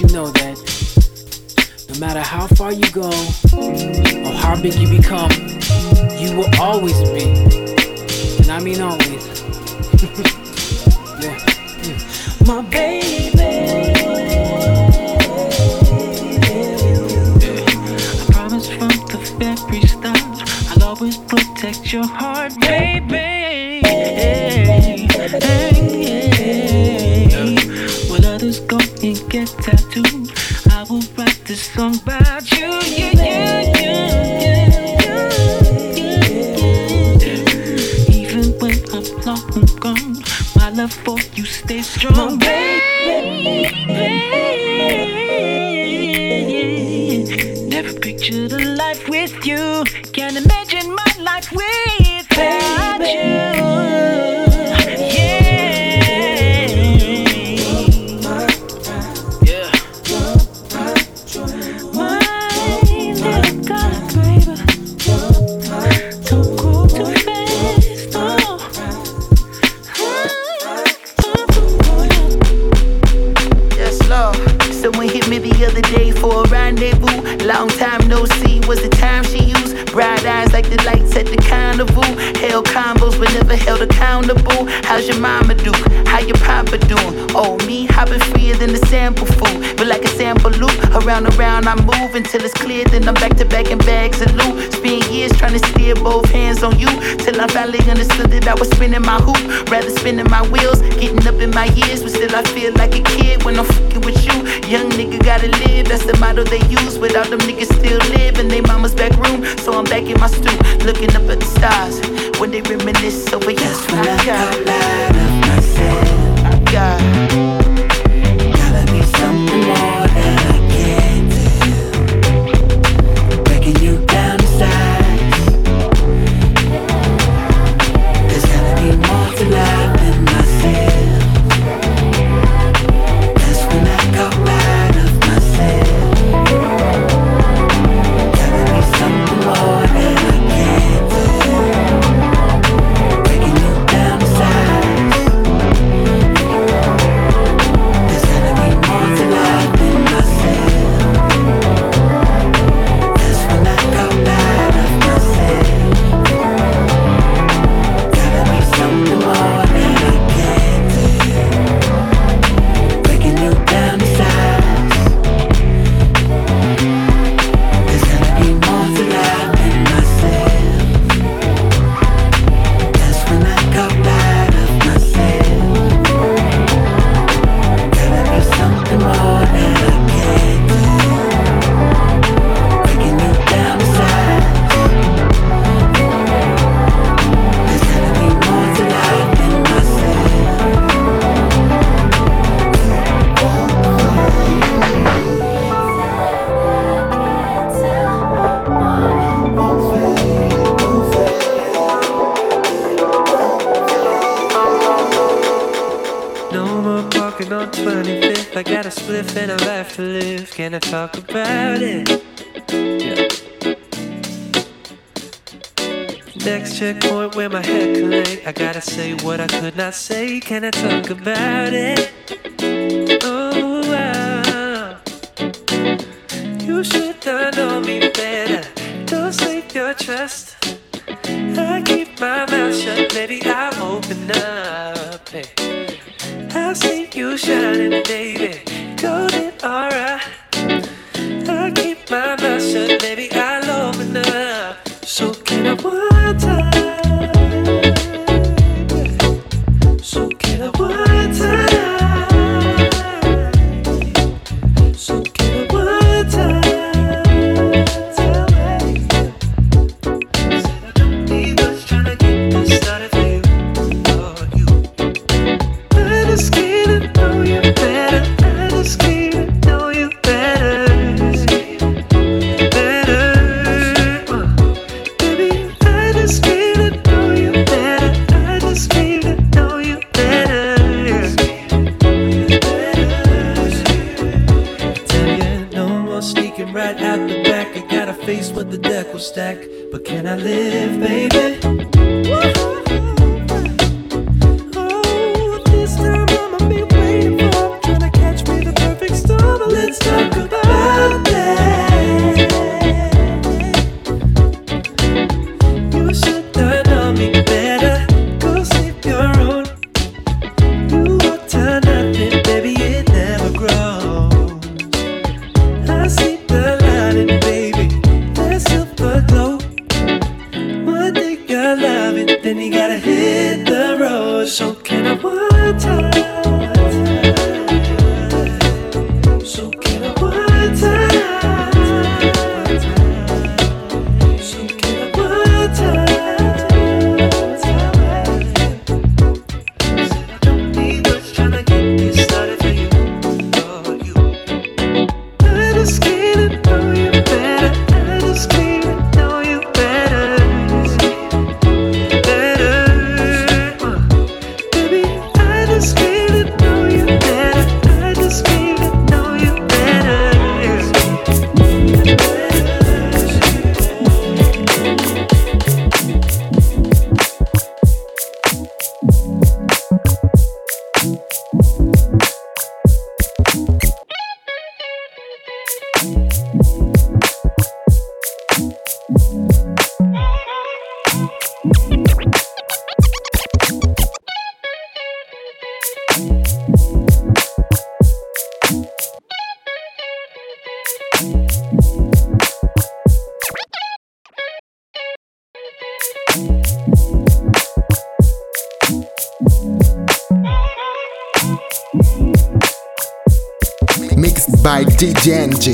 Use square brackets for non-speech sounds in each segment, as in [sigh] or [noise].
you know that no matter how far you go or how big you become, you will always be. And I mean always. yeah. [laughs] Yeah. My baby. protect your heart, baby. song back. Can I talk about it. Yeah. Next checkpoint where my head collate. I gotta say what I could not say. Can I talk about it?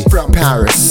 From Paris.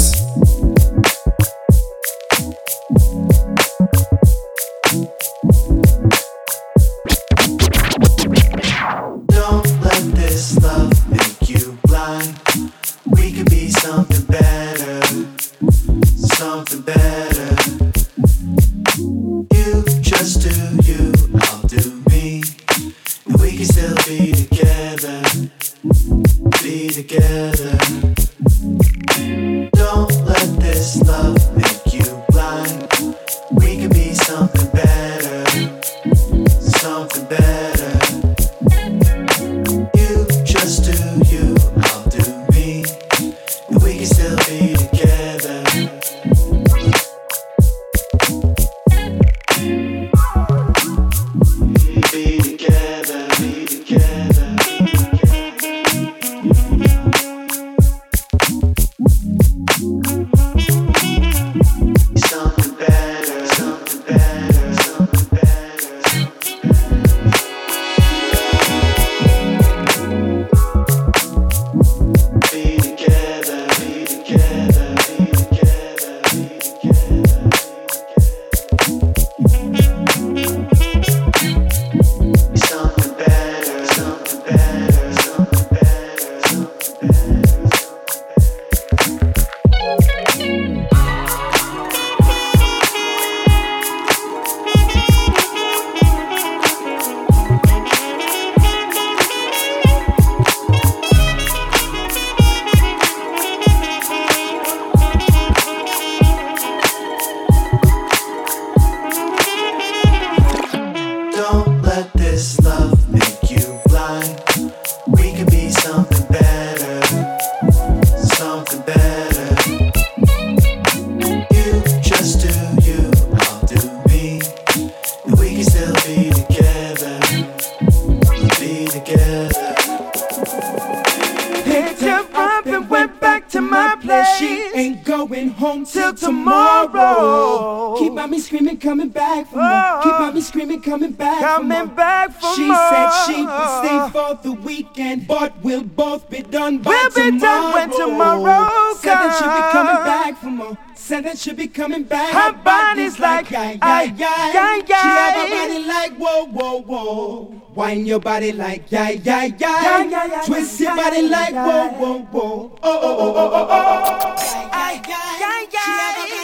She will stay for the weekend, but we'll both be done by we'll tomorrow. We'll be done when tomorrow Said that she'll be coming back for more. Said that she'll be coming back. Her, body's, body's like, like ay, ay, ay, ay, She have a body like whoa, whoa, whoa. Wind your body like ay, ay, ay, Twist your body like whoa, whoa, whoa. Oh, oh, oh, oh, oh, oh. oh. Ay, ay, ay, ay, ay. She have a body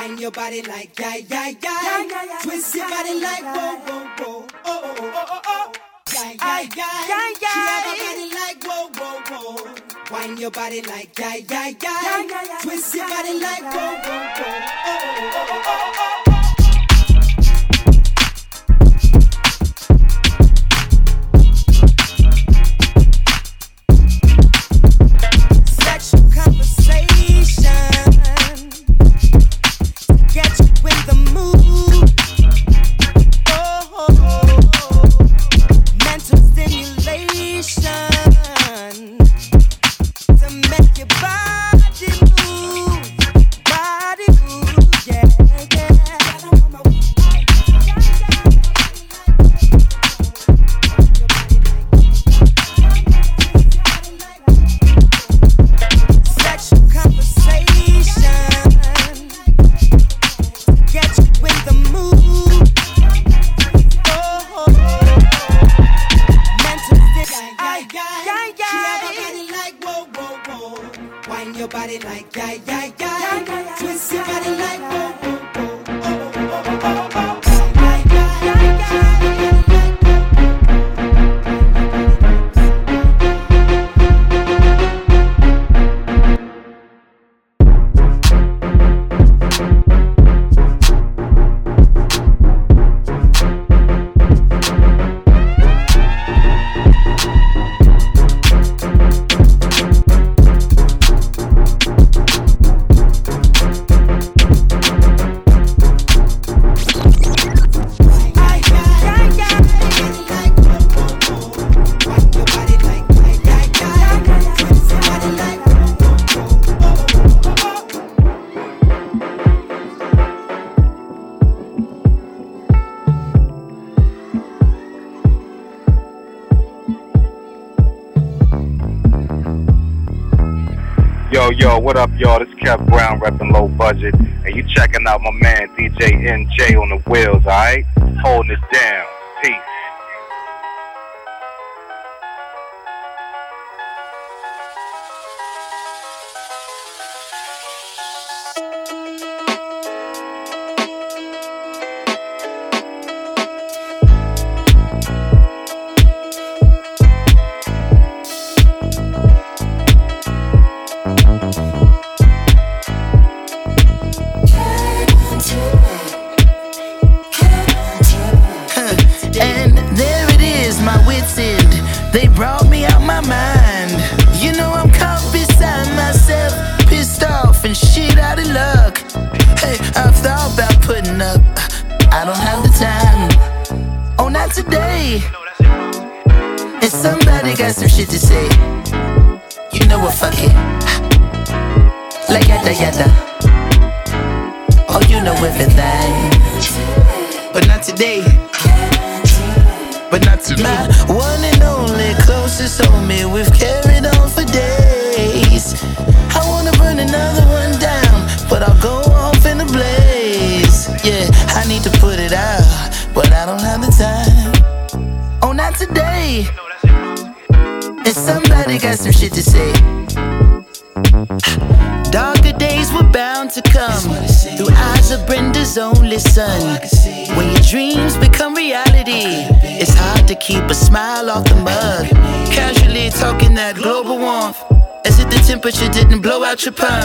Wind your body like yeah, yeah, yeah. yeah, yeah, yeah Twist your body like whoa, whoa, whoa. Oh, oh, oh, oh, oh. Yeah, yeah, yeah. Twist your body like whoa, whoa, whoa. Wind your body like yeah, yeah, yeah. Twist your body like whoa, whoa, whoa. Oh, oh, oh, oh, oh. when the mood. such.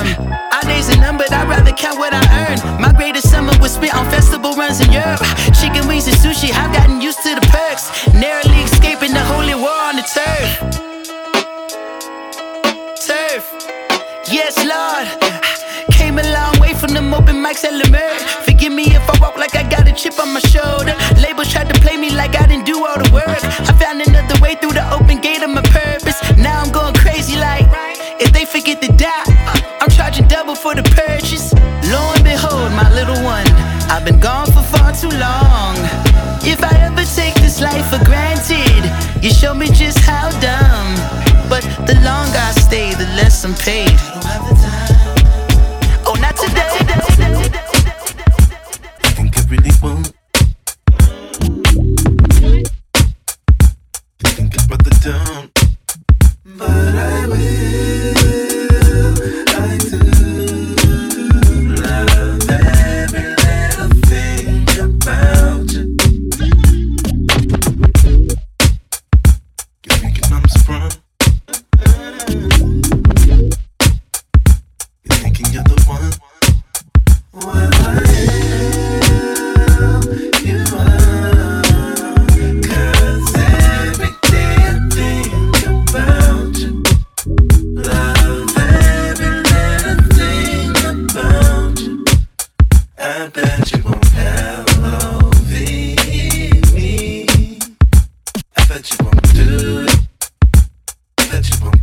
Bet you won't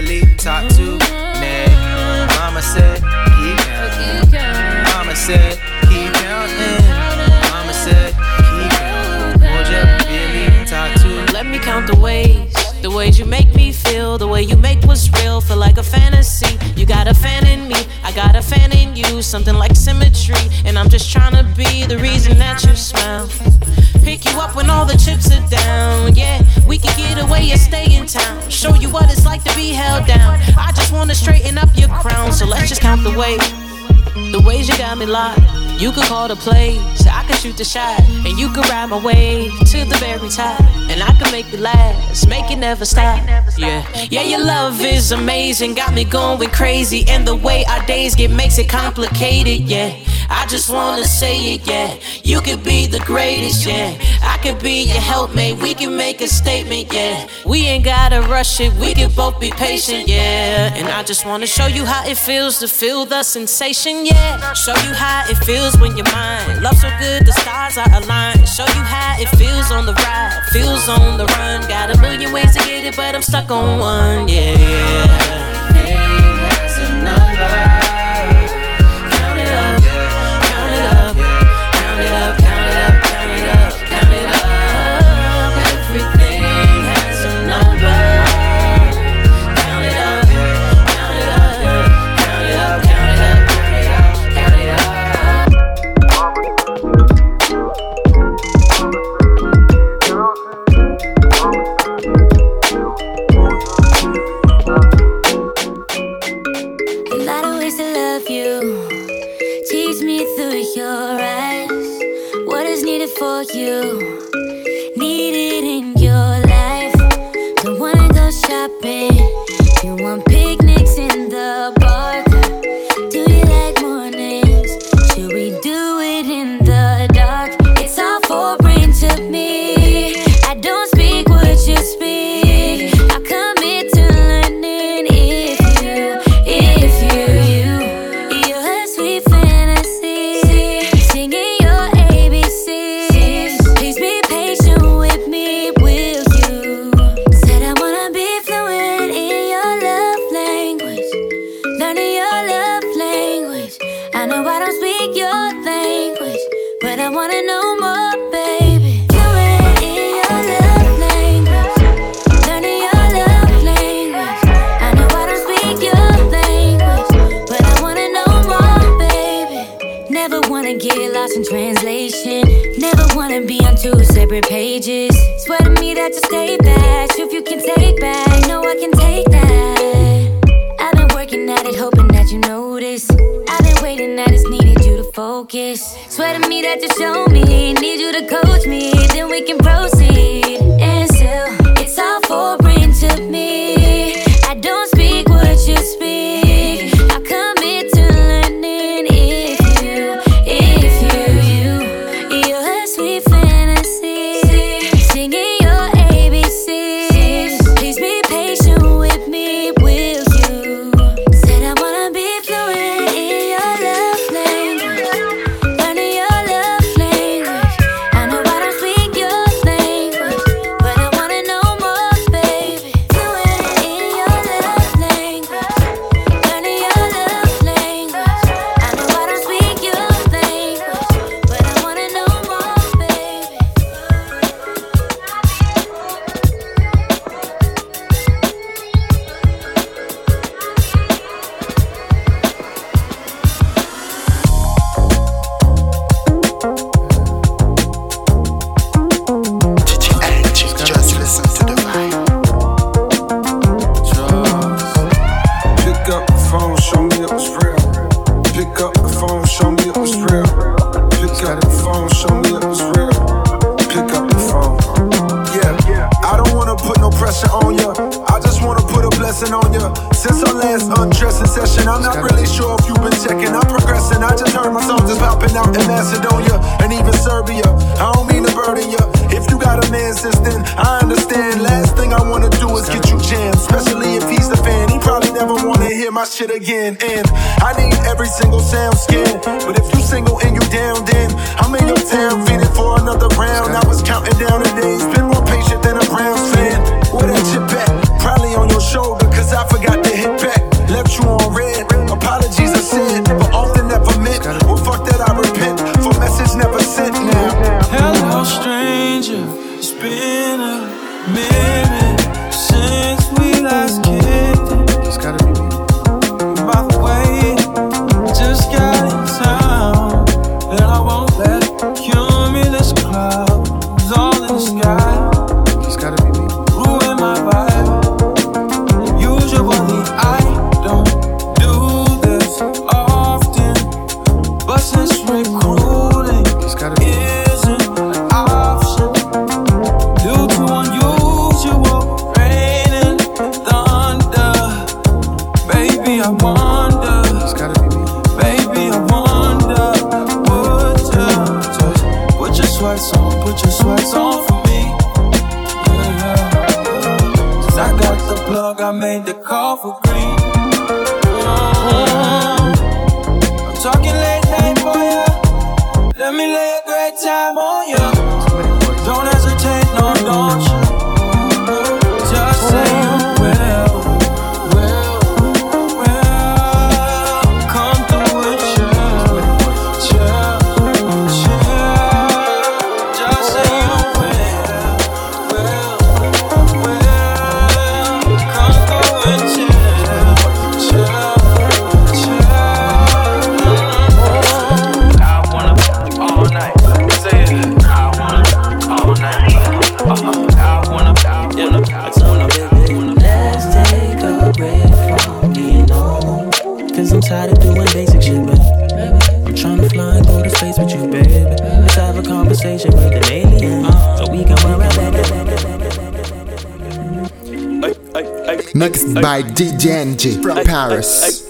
leave, talk to Ned. Mama said, keep counting. Mama said, keep counting. Mama said, keep counting. Won't you really talk to Let me count the ways, the ways you make me feel, the way you make what's real feel like a fantasy. You got a fan in me, I got a fan in you, something like symmetry. And I'm just trying to be the reason that you smile. Pick you up when all the chips are down. Yeah, we can get away and stay in town. Show you what it's like to be held down. I just wanna straighten up your crown, so let's just count the ways. The ways you got me locked. You could call the plays, I could shoot the shot, and you could ride my way to the very top, and I could make it last, make it never stop. Yeah, yeah, your love is amazing, got me going crazy, and the way our days get makes it complicated. Yeah, I just wanna say it. Yeah, you could be the greatest. Yeah, I could be your helpmate. We can make a statement. Yeah, we ain't gotta rush it. We can both be patient. Yeah, and I just wanna show you how it feels to feel the sensation. Yeah, show you how it feels when you're mine. Love so good, the stars are aligned. Show you how it feels on the ride, feels on the run. Got a million ways to get it, but I'm stuck on one. Yeah, yeah. Hoping that you notice. I've been waiting, I just needed you to focus. Swear to me that you show me, need you to coach me, then we can proceed. And still, it's all foreign DJ Enjay from Paris.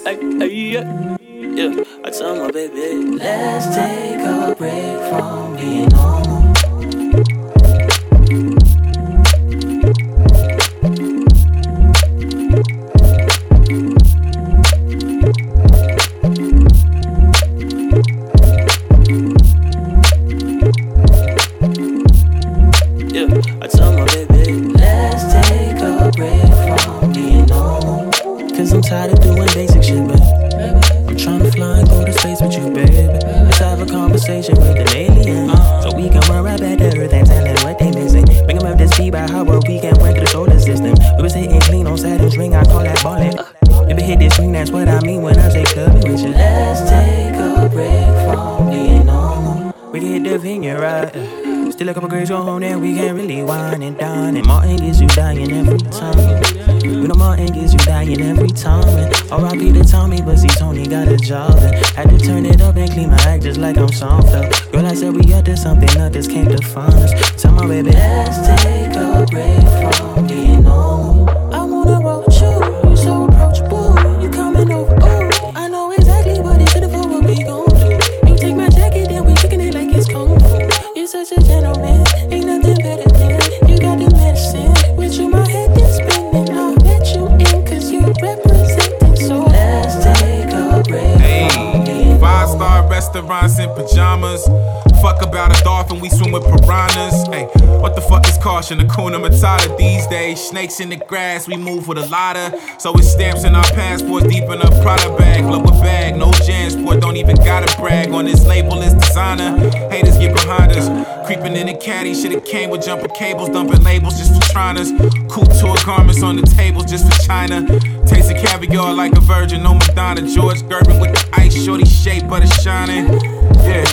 in the grass, we move with a lotta. So we stamps in our passports, deep in a Prada bag. Lower bag, no boy don't even gotta brag. On this label it's designer. Haters get behind us. Creeping in the caddy, should've came with jumper cables, dumping labels just for trying us. Tour garments on the tables just for China. Taste of caviar like a virgin, no Madonna. George Gervin with the ice, shorty shape, it's shining. Yeah.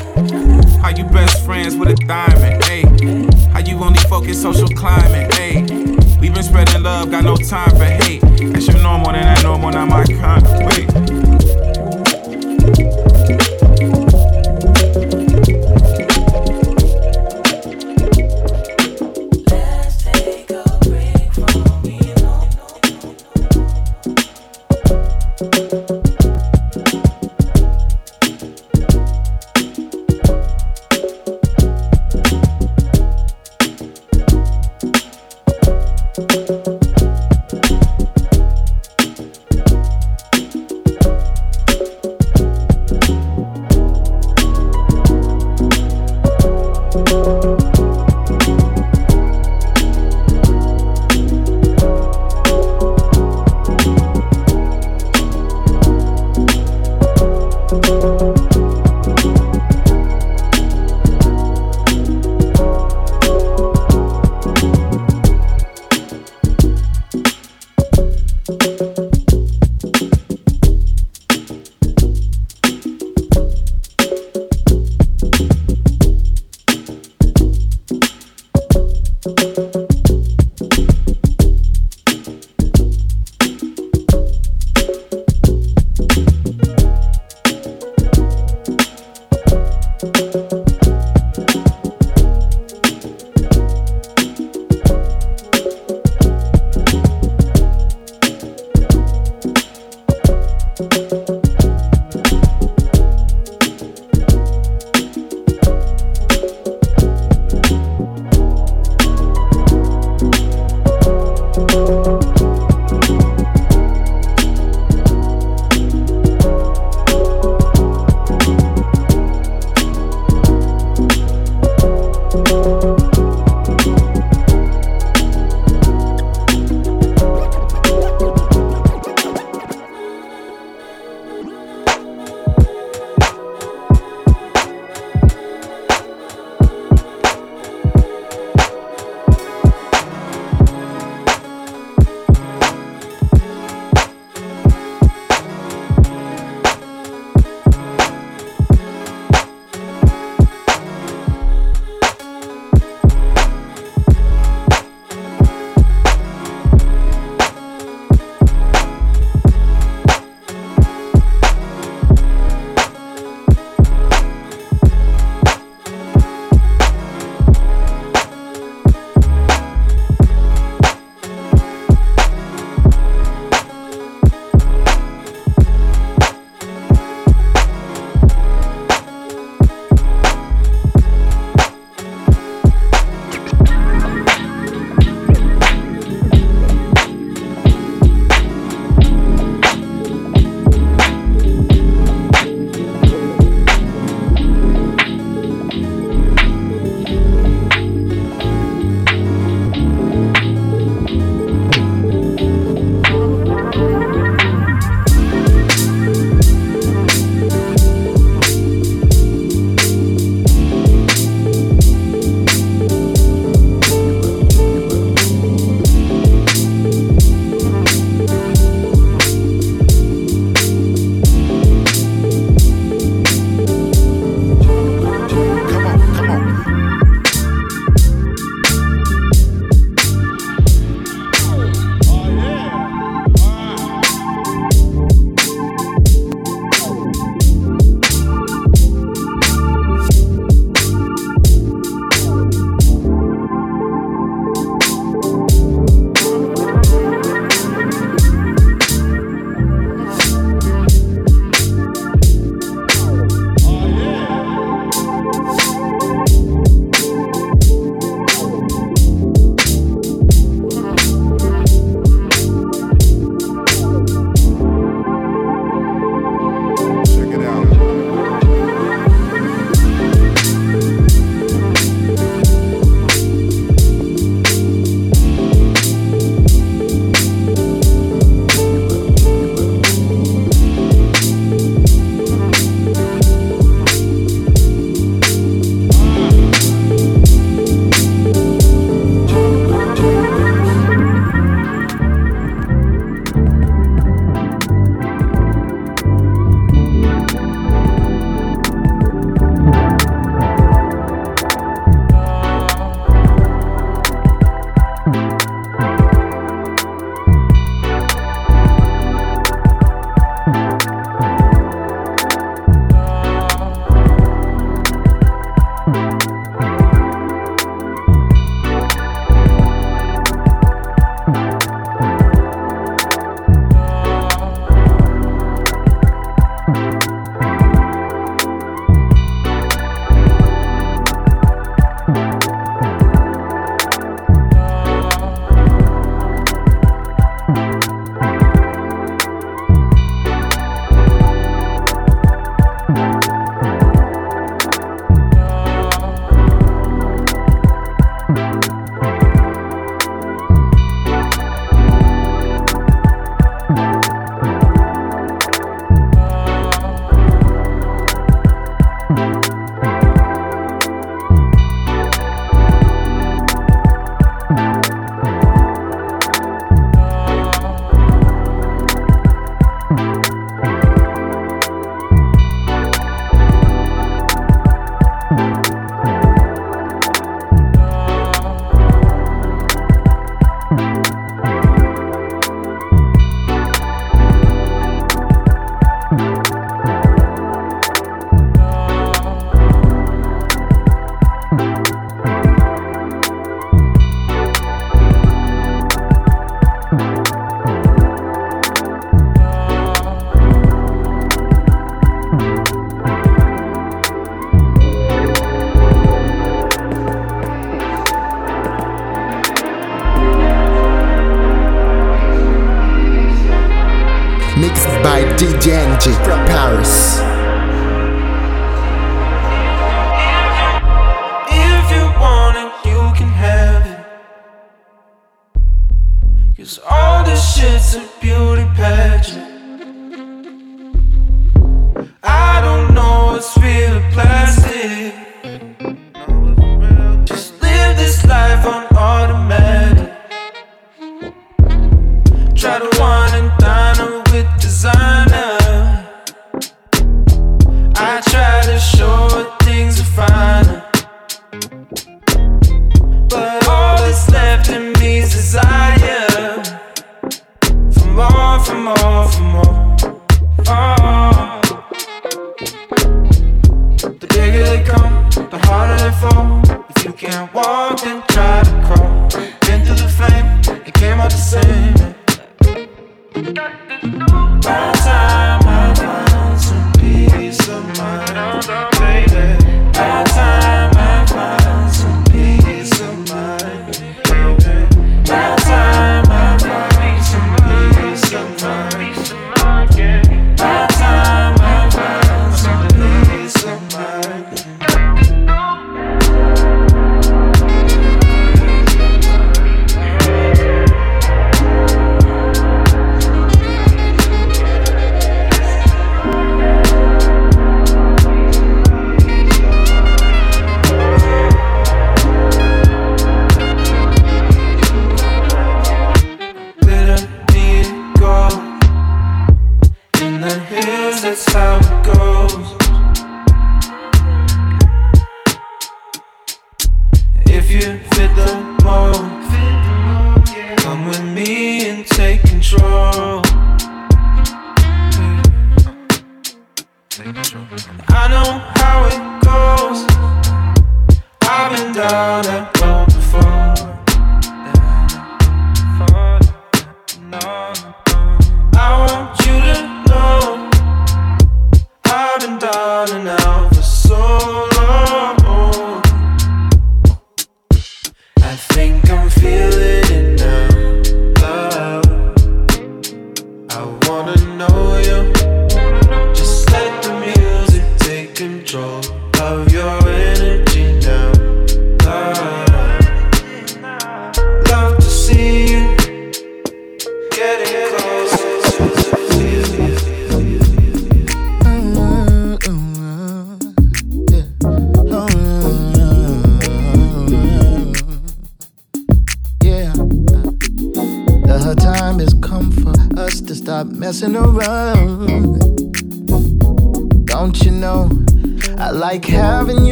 How you best friends with a diamond, hey? How you only focus social climate, hey? We been spreading love, got no time for hate. That's your normal, and I normal, not my kind. Wait.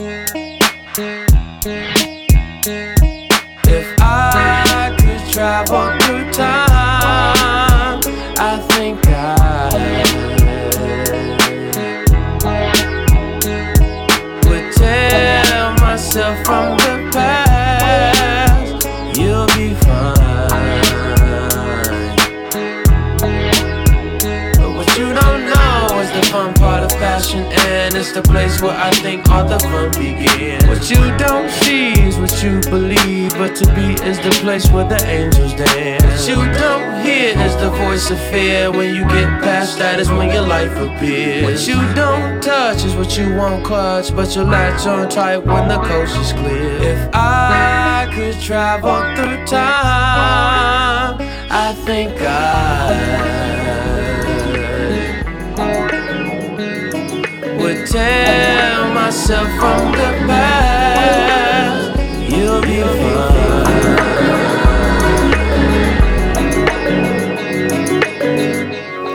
If I could travel through time it's the place where I think all the fun begins. What you don't see is what you believe, but to be is the place where the angels dance. What you don't hear is the voice of fear. When you get past that, is when your life appears. What you don't touch is what you won't clutch, but you'll latch on tight when the coast is clear. If I could travel through time, I think I tell myself from the past, you'll be fine.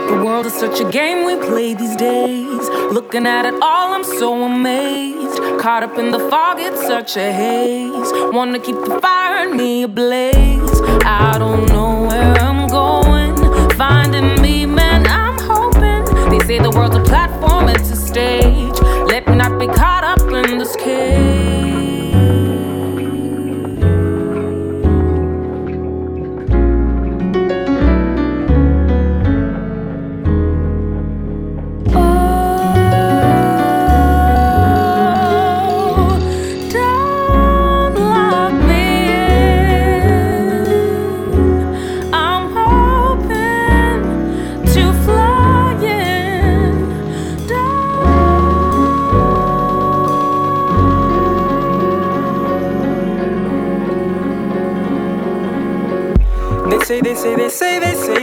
The world is such a game we play these days. Looking at it all, I'm so amazed. Caught up in the fog, it's such a haze. Wanna keep the fire in me ablaze. I don't know where I'm going. Finding me, man, I'm hoping. They say the world's a platform, it's a stage. Let me not be caught up in this cage.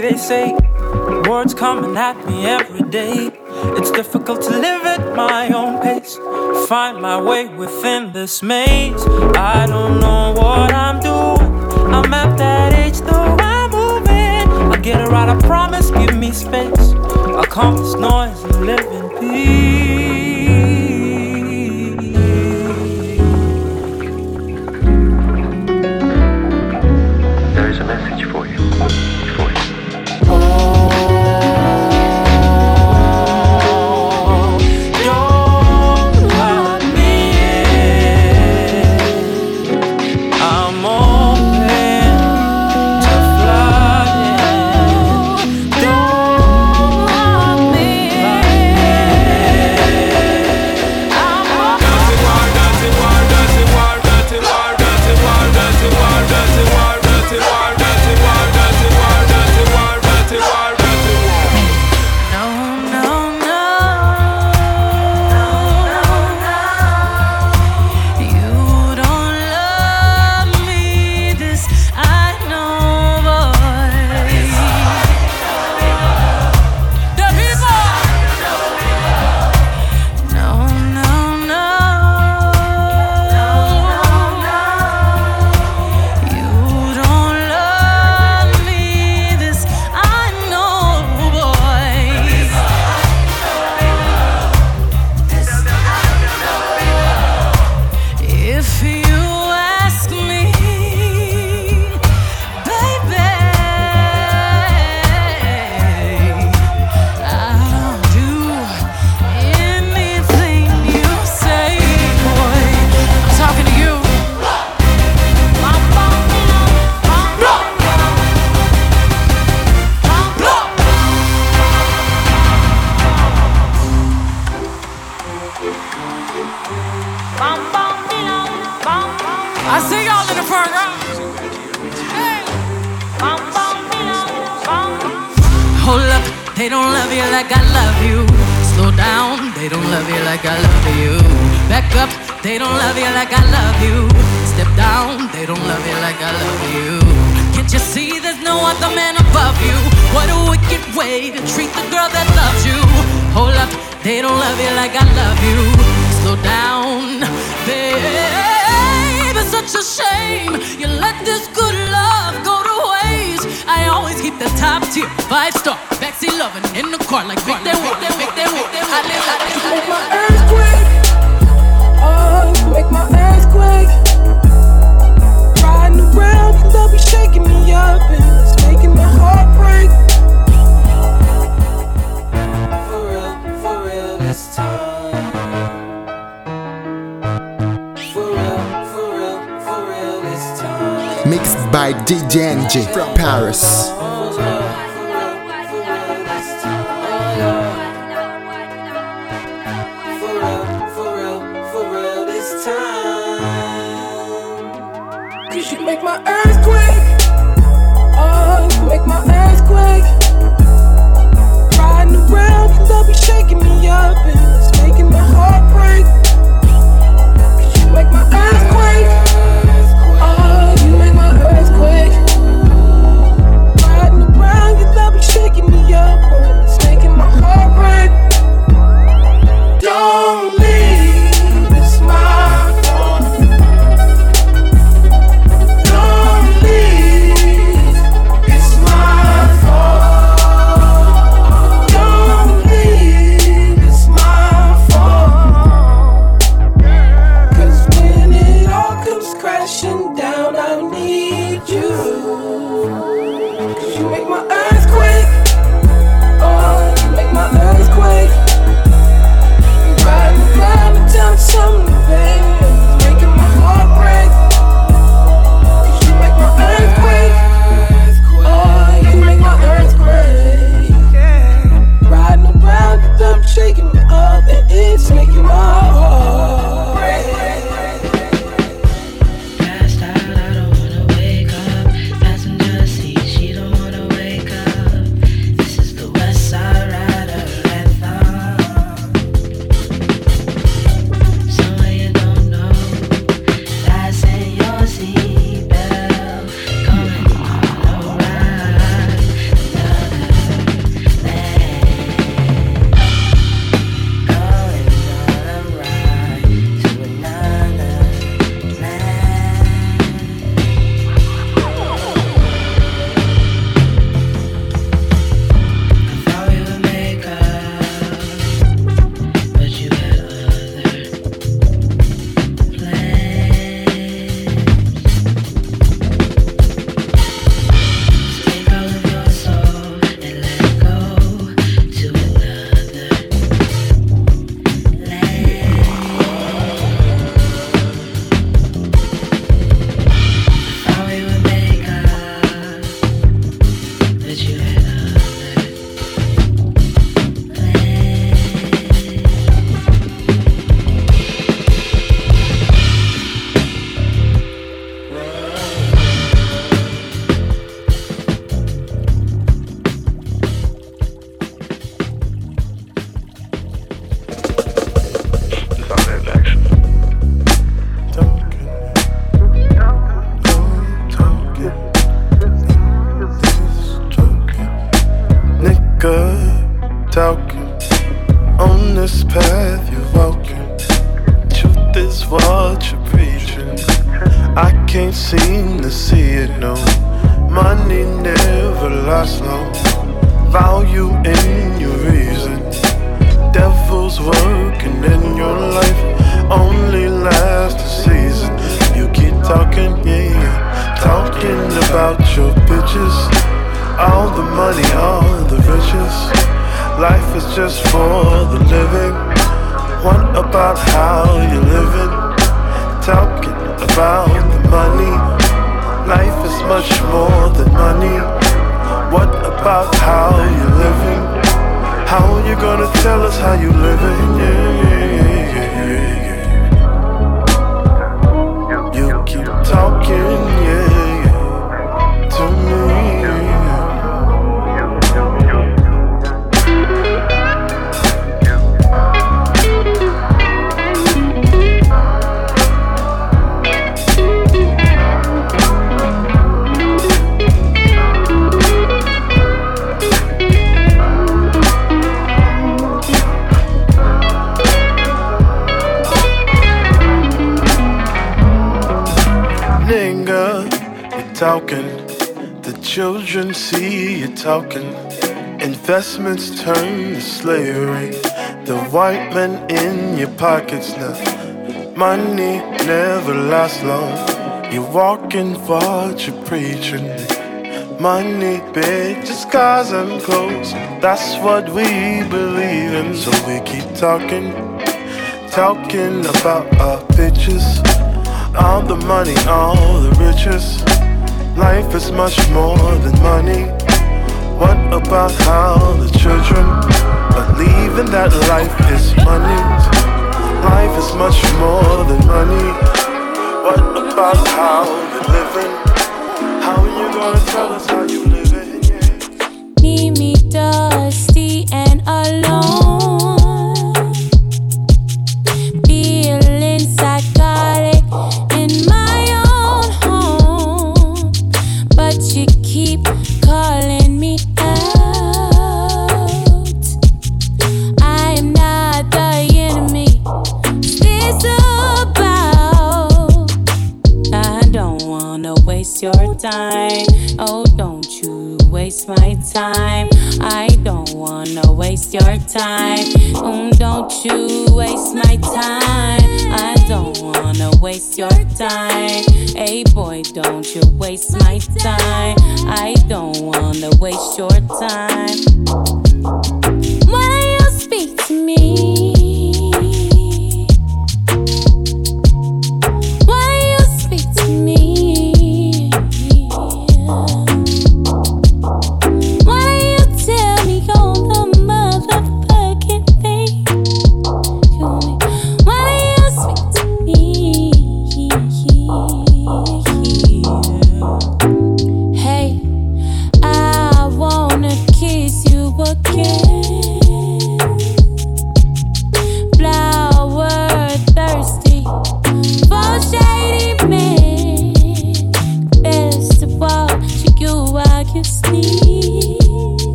Say, they say. Words coming at me every day. It's difficult to live at my own pace. Find my way within this maze. I don't know what I'm doing. I'm at that age though I'm moving. I'll get it right, I promise. Give me space. I'll calm this noise and live in peace. about how you're living. How you gonna tell us how you living? Yeah, yeah, yeah. children see you talking. Investments turn to slavery. The white men in your pockets now. Money never lasts long. You walk in what you're preaching. Money, bitches, cars, and clothes. That's what we believe in. So we keep talking, talking about our bitches. All the money, all the riches. Life is much more than money. What about how the children believe in that life is money? Life is much more than money. What about how you're living? How are you gonna tell us how you living? Me, me dusty and alone.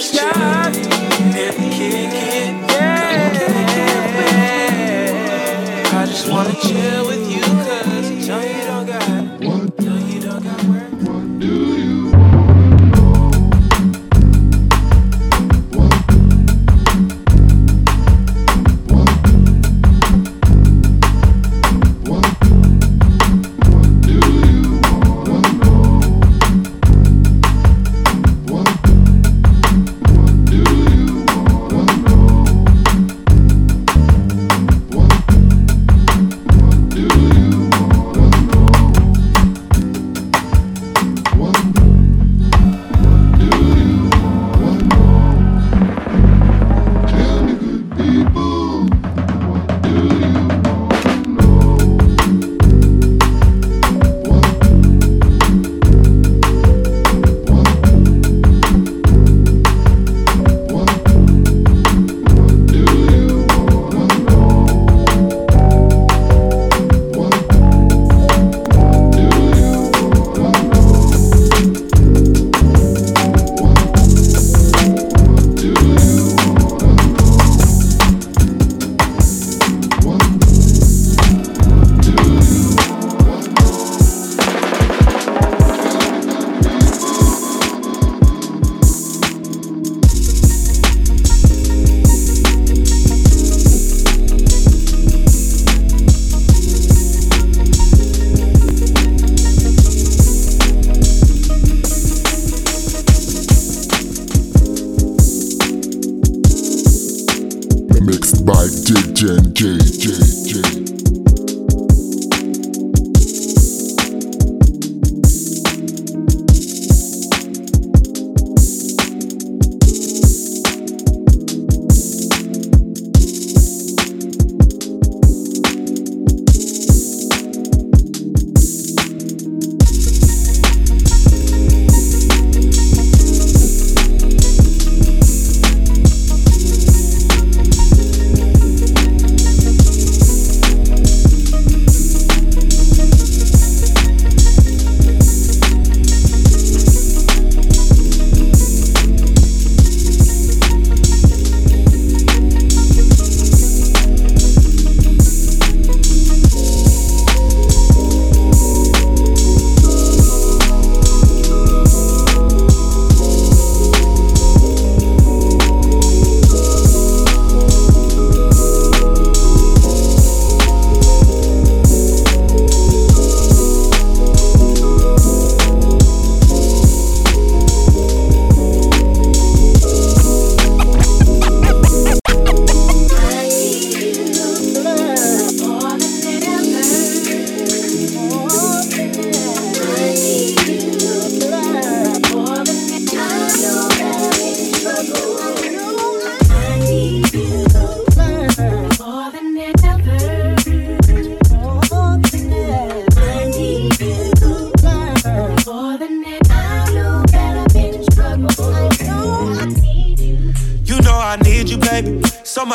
Yeah.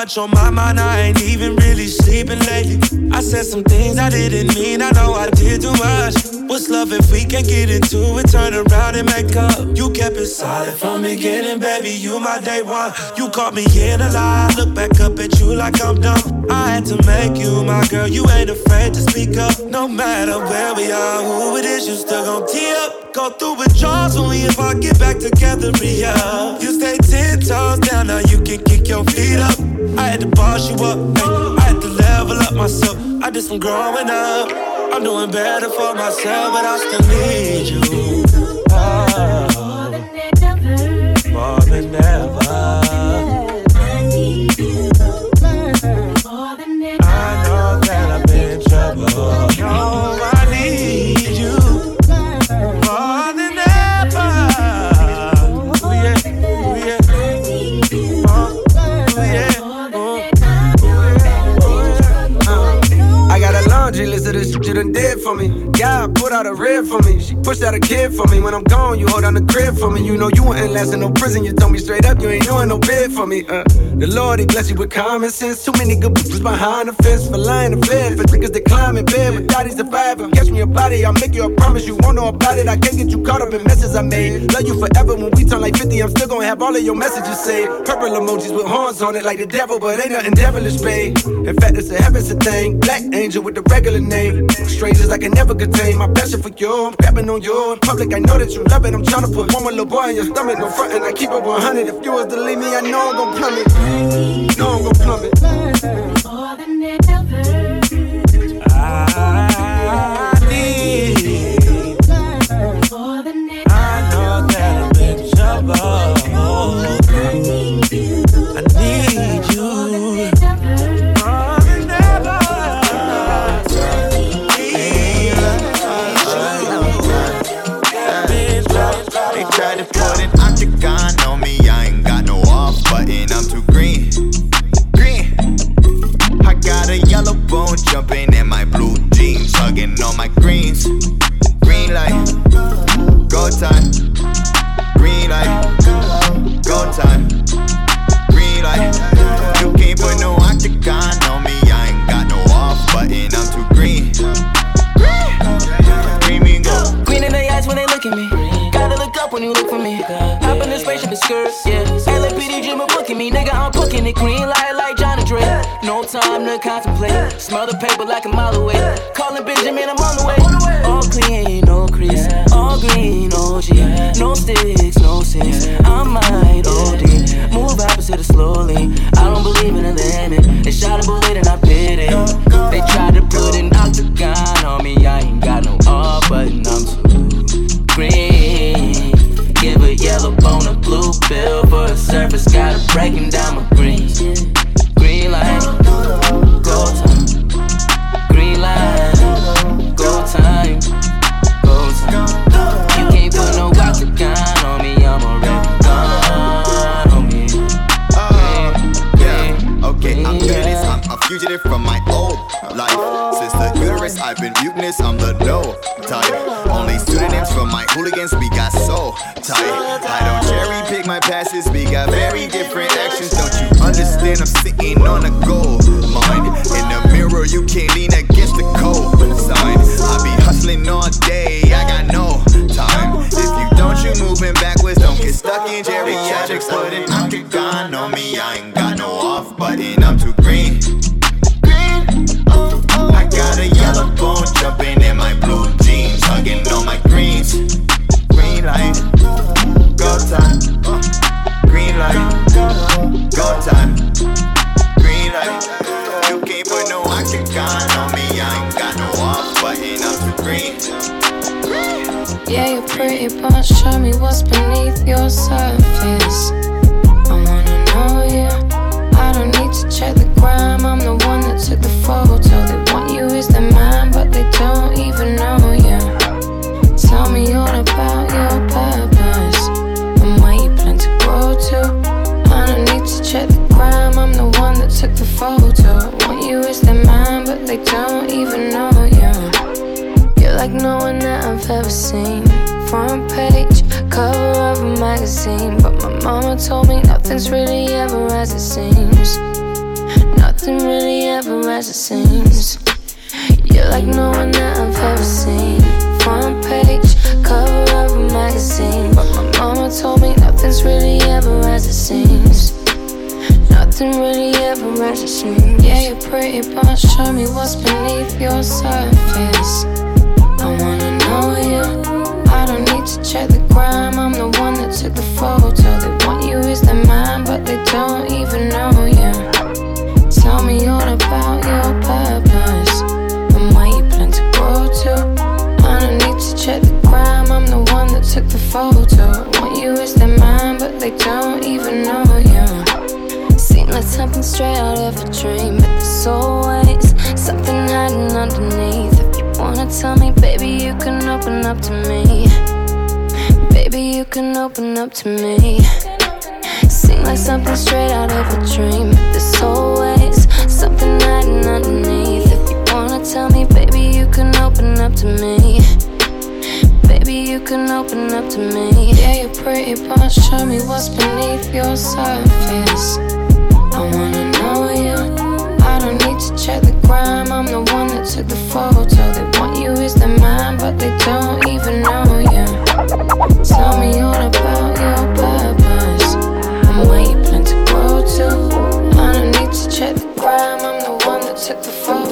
Much on my mind, I ain't even really sleeping lately. I said some things I didn't mean, I know I did too much. What's love if we can't get into it? Turn around and make up. You kept it solid from beginning, baby. You my day one. You caught me in a lie. Look back up at you like I'm dumb. I had to make you my girl. You ain't afraid to speak up. No matter where we are, who it is, you still gon' tee up. Go through withdrawals only if I get back together, yeah. You stay ten toes down, now you can kick your feet up. I had to boss you up, ay, I had to level up myself. I did some growing up. I'm doing better for myself, but I still need you. Oh, more than ever. Done God put out a rib for me. She pushed out a kid for me. When I'm gone, you hold down the crib for me. You know you ain't last in no prison. You told me straight up, you ain't doing no bid for me. Uh, the Lord, he bless you with common sense. Too many good bitches behind the fence for lying to bed. For niggas that climb in bed with daddies surviving. Catch me a body, I'll make you a promise. You won't know about it. I can't get you caught up in messes I made. Love you forever when we turn like 50. I'm still gonna have all of your messages saved. Purple emojis with horns on it like the devil, but ain't nothing devilish, babe. In fact, it's a heaven's a thing. Black angel with the regular name. Strangers I can never contain. My passion for you, I'm grabbing on you. In public, I know that you love it. I'm trying to put one more little boy in your stomach. No front, and I keep it 100. If you was to leave me, I know I'm gon' plummet. Know I'm gon' plummet. I yellow jumping in my blue jeans, hugging on my greens. Green light, go time. Green light, go time. Green light, you can't put no octagon on me, I ain't got no off button, I'm too green. Green mean go. Green in their eyes when they look at me. Gotta look up when you look for me. Hop in the spaceship and skirt, yeah. LAPD dream booking me, nigga. I'm booking it. Green light. No time to contemplate. Smell the paper like a mile away. Calling Benjamin, I'm on the way. All clean, no crease. All green, OG. No sticks, no six. I might OD. Move opposite of slowly. I don't believe in a limit. They shot a bullet and I bit it. They tried to put an octagon on me. I ain't got no off button. I'm too green. Give a yellow bone a blue pill for a surface. Gotta break him down I'm the no type. Only pseudonyms from my hooligans. We got so tight. I don't cherry pick my passes. We got very different actions. Don't you understand? I'm sitting on a gold show me what's beneath your surface. Cover of a magazine. But my mama told me nothing's really ever as it seems. Nothing really ever as it seems. You're like no one that I've ever seen. Front page, cover of a magazine. But my mama told me nothing's really ever as it seems. Nothing really ever as it seems. Yeah, you're pretty, but show me what's beneath your surface. I wanna know you. I don't need to check the I'm the one that took the photo. They want you as their man, but they don't even know you. Tell me all about your purpose and where you plan to grow to. I don't need to check the gram. I'm the one that took the photo. Want you as their man, but they don't even know you. Seem like something straight out of a dream, but there's always something hiding underneath. If you wanna tell me, baby, you can open up to me. You can open up to me. Seem like something straight out of a dream, there's always something hiding underneath. If you wanna tell me, baby, you can open up to me. Baby, you can open up to me. Yeah, you're pretty, but show me what's beneath your surface. I wanna know you. I don't need to check the gram. I'm the one that took the photo. They want you as their man, but they don't even know you. Tell me all about your purpose and where you plan to to. I don't need to check the. I'm the one that took the photo.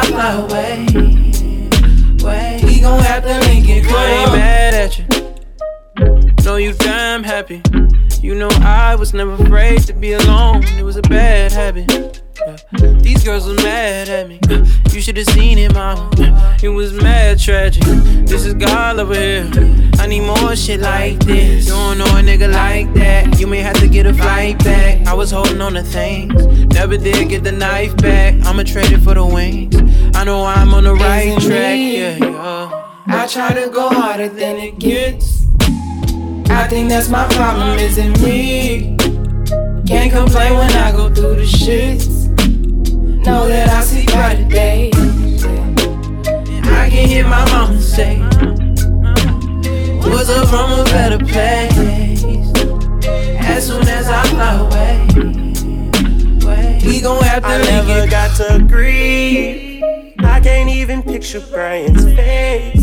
I fly away, way, we gon' have to link it. I ain't mad at you. Know you damn happy. You know I was never afraid to be alone. It was a bad habit. These girls was mad at me. You should've seen it, mama. It was mad tragic. This is God over here. I need more shit like this. You don't know a nigga like that. You may have to get a flight back. I was holding on to things. Never did get the knife back. I'ma trade it for the wings. I know I'm on the right track. Yeah, yeah. I try to go harder than it gets. I think that's my problem, isn't me. Can't complain when I go through the shits. Know that I see brighter days. I can hear my mama say, Was up from a better place. As soon as I fly away, we gon' have to I never it. got to grieve. I can't even picture Brian's face.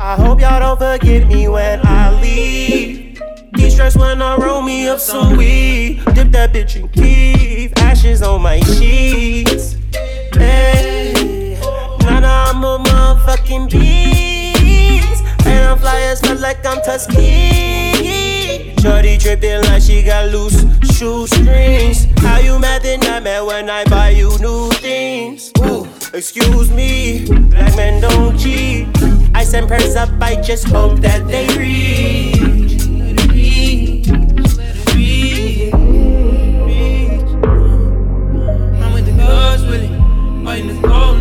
I hope y'all don't forget me when I leave. Get stressed when I roll me up some weed. Dip that bitch in Keith. Ashes on my sheets. Hey, Nana, I'm a motherfucking beast. And I'm fly as much like I'm Tuskegee. Shorty dripping like she got loose shoestrings. How you mad that I'm mad when I buy you new things? Ooh, excuse me, black men don't cheat. I send prayers up, I just hope that they read. Oh.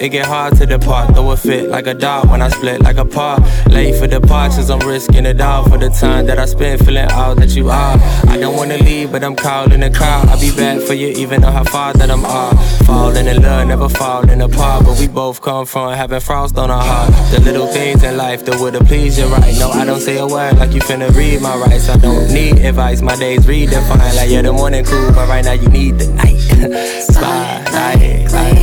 It get hard to depart. Throw a fit like a dog when I split like a paw. Late for departures, I'm risking it all for the time that I spend feeling all that you are. I don't wanna leave, but I'm calling the car. I'll be back for you, even though how far that I'm off. Falling in love, never falling apart. But we both come from having frost on our heart. The little things in life that would've pleased you right. No, I don't say a word like you finna read my rights. I don't need advice, my days redefined. Like, yeah, the morning cool, but right now you need the night. [laughs] Spotlight, light.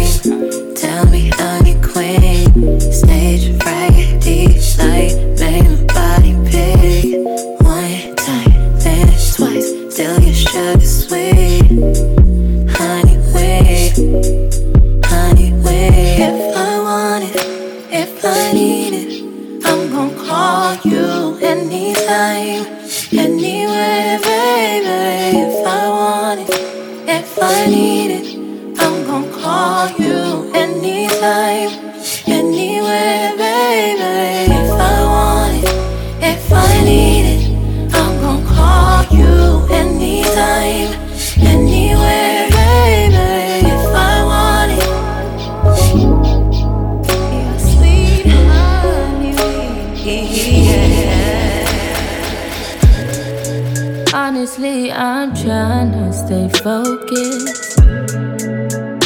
Honestly, I'm trying to stay focused.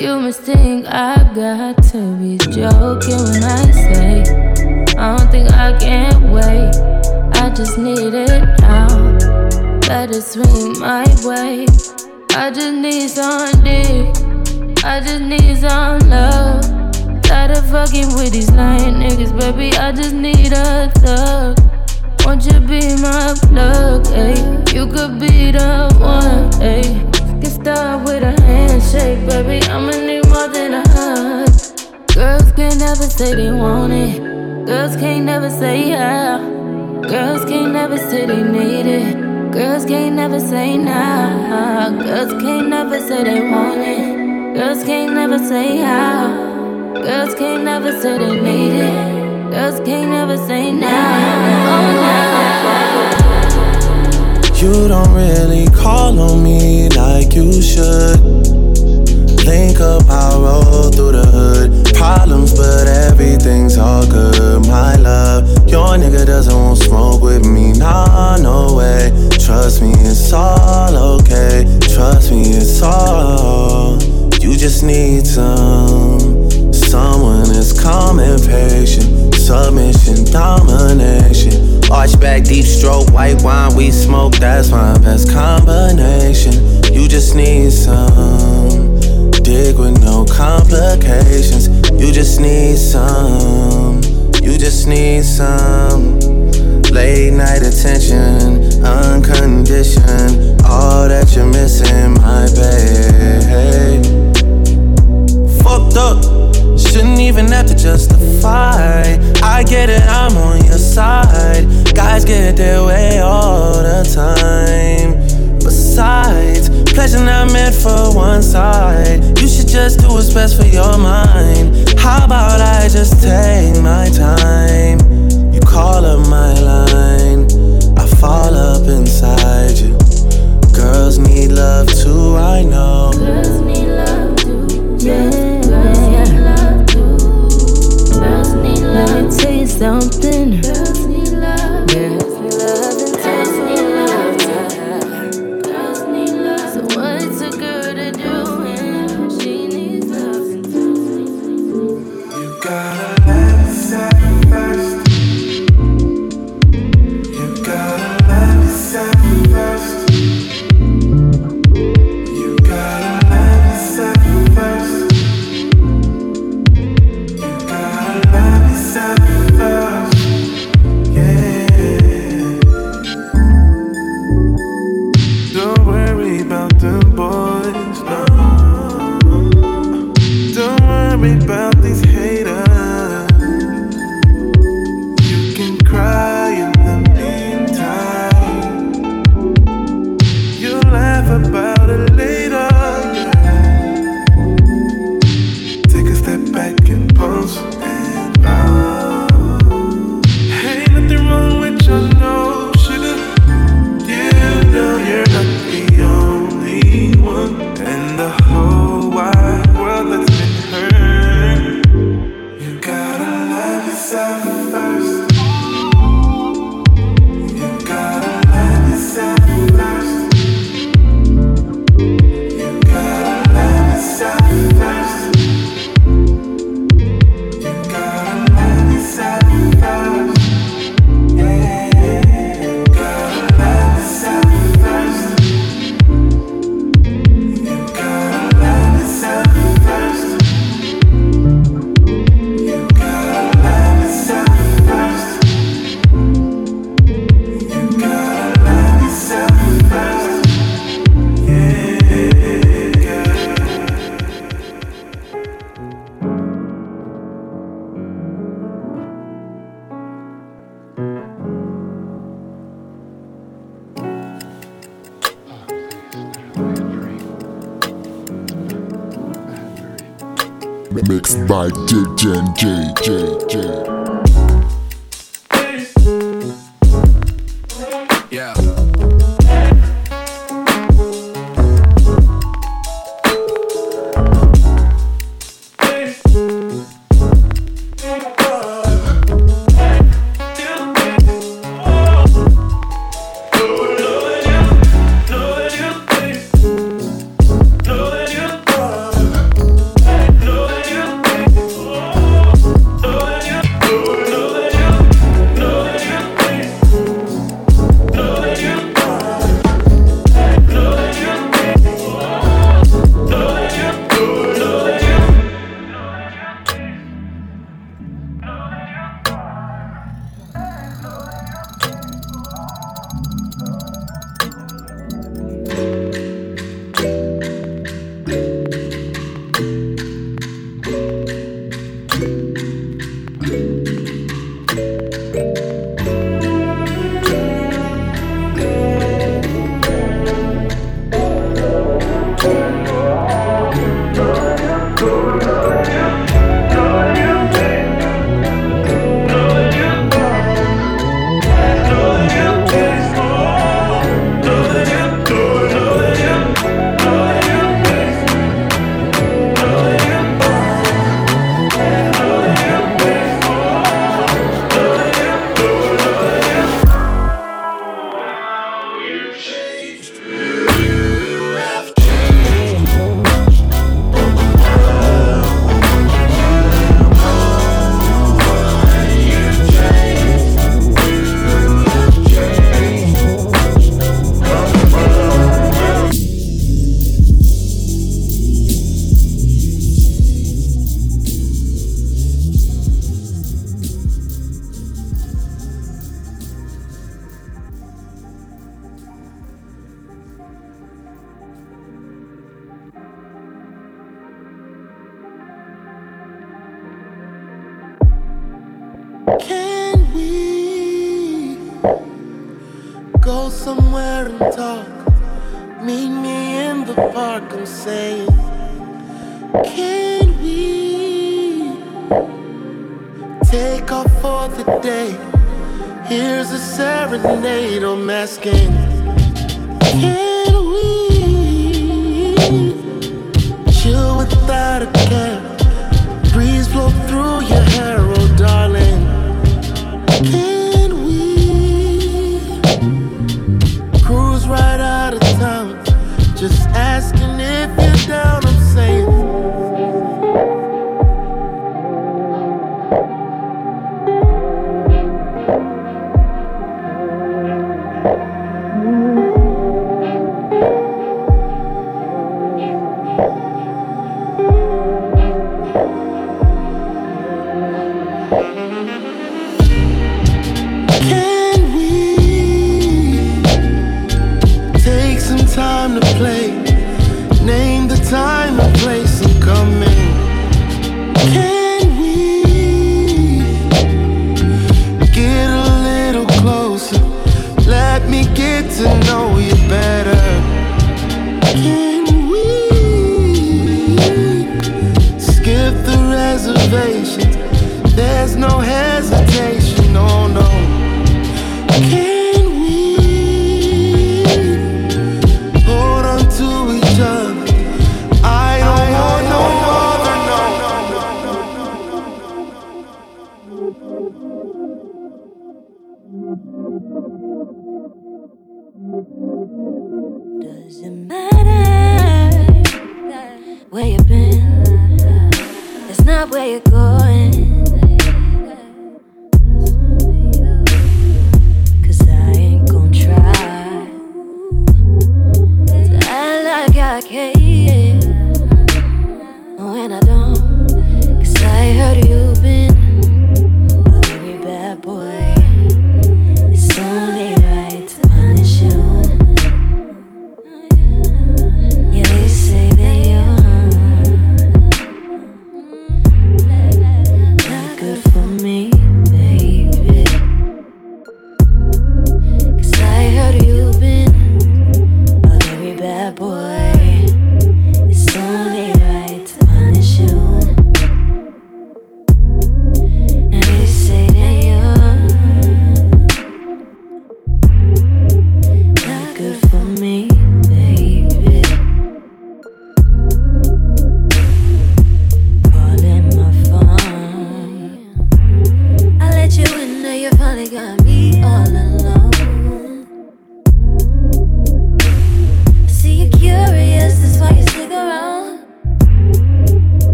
You must think I got to be joking when I say I don't think I can wait. I just need it now. Let it swing my way. I just need some dick. I just need some love. Tired of fucking with these lying niggas, baby. I just need a thug. Won't you be my plug, ayy? You could be the one, ayy. Get started with a handshake, baby. I'ma need more than a hug. Girls can't never say they want it. Girls can't never say yeah. Girls can't never say they need it. Girls can't never say nah. Girls can't never say they want it. Girls can't never say how. Girls can't never say they need it. Girls can't never say nah. Oh, nah. You don't really call on me like you should. Link up, I roll through the hood. Problems, but everything's all good. My love, your nigga doesn't want smoke with me. Nah, no way. Trust me, it's all okay. Trust me, it's all. You just need some. Someone is calm and patient. Submission, domination. Arch back, deep stroke, white wine, we smoke. That's my best combination. You just need some. Dig with no complications. You just need some. You just need some. Late night attention, unconditioned. All that you're missing, my babe. Fucked up. Shouldn't even have to justify. I get it, I'm on your side. Guys get their way all the time. Besides, pleasure not meant for one side. You should just do what's best for your mind. How about I just take my time? You call up my line, I fall up inside you. Girls need love too, I know. something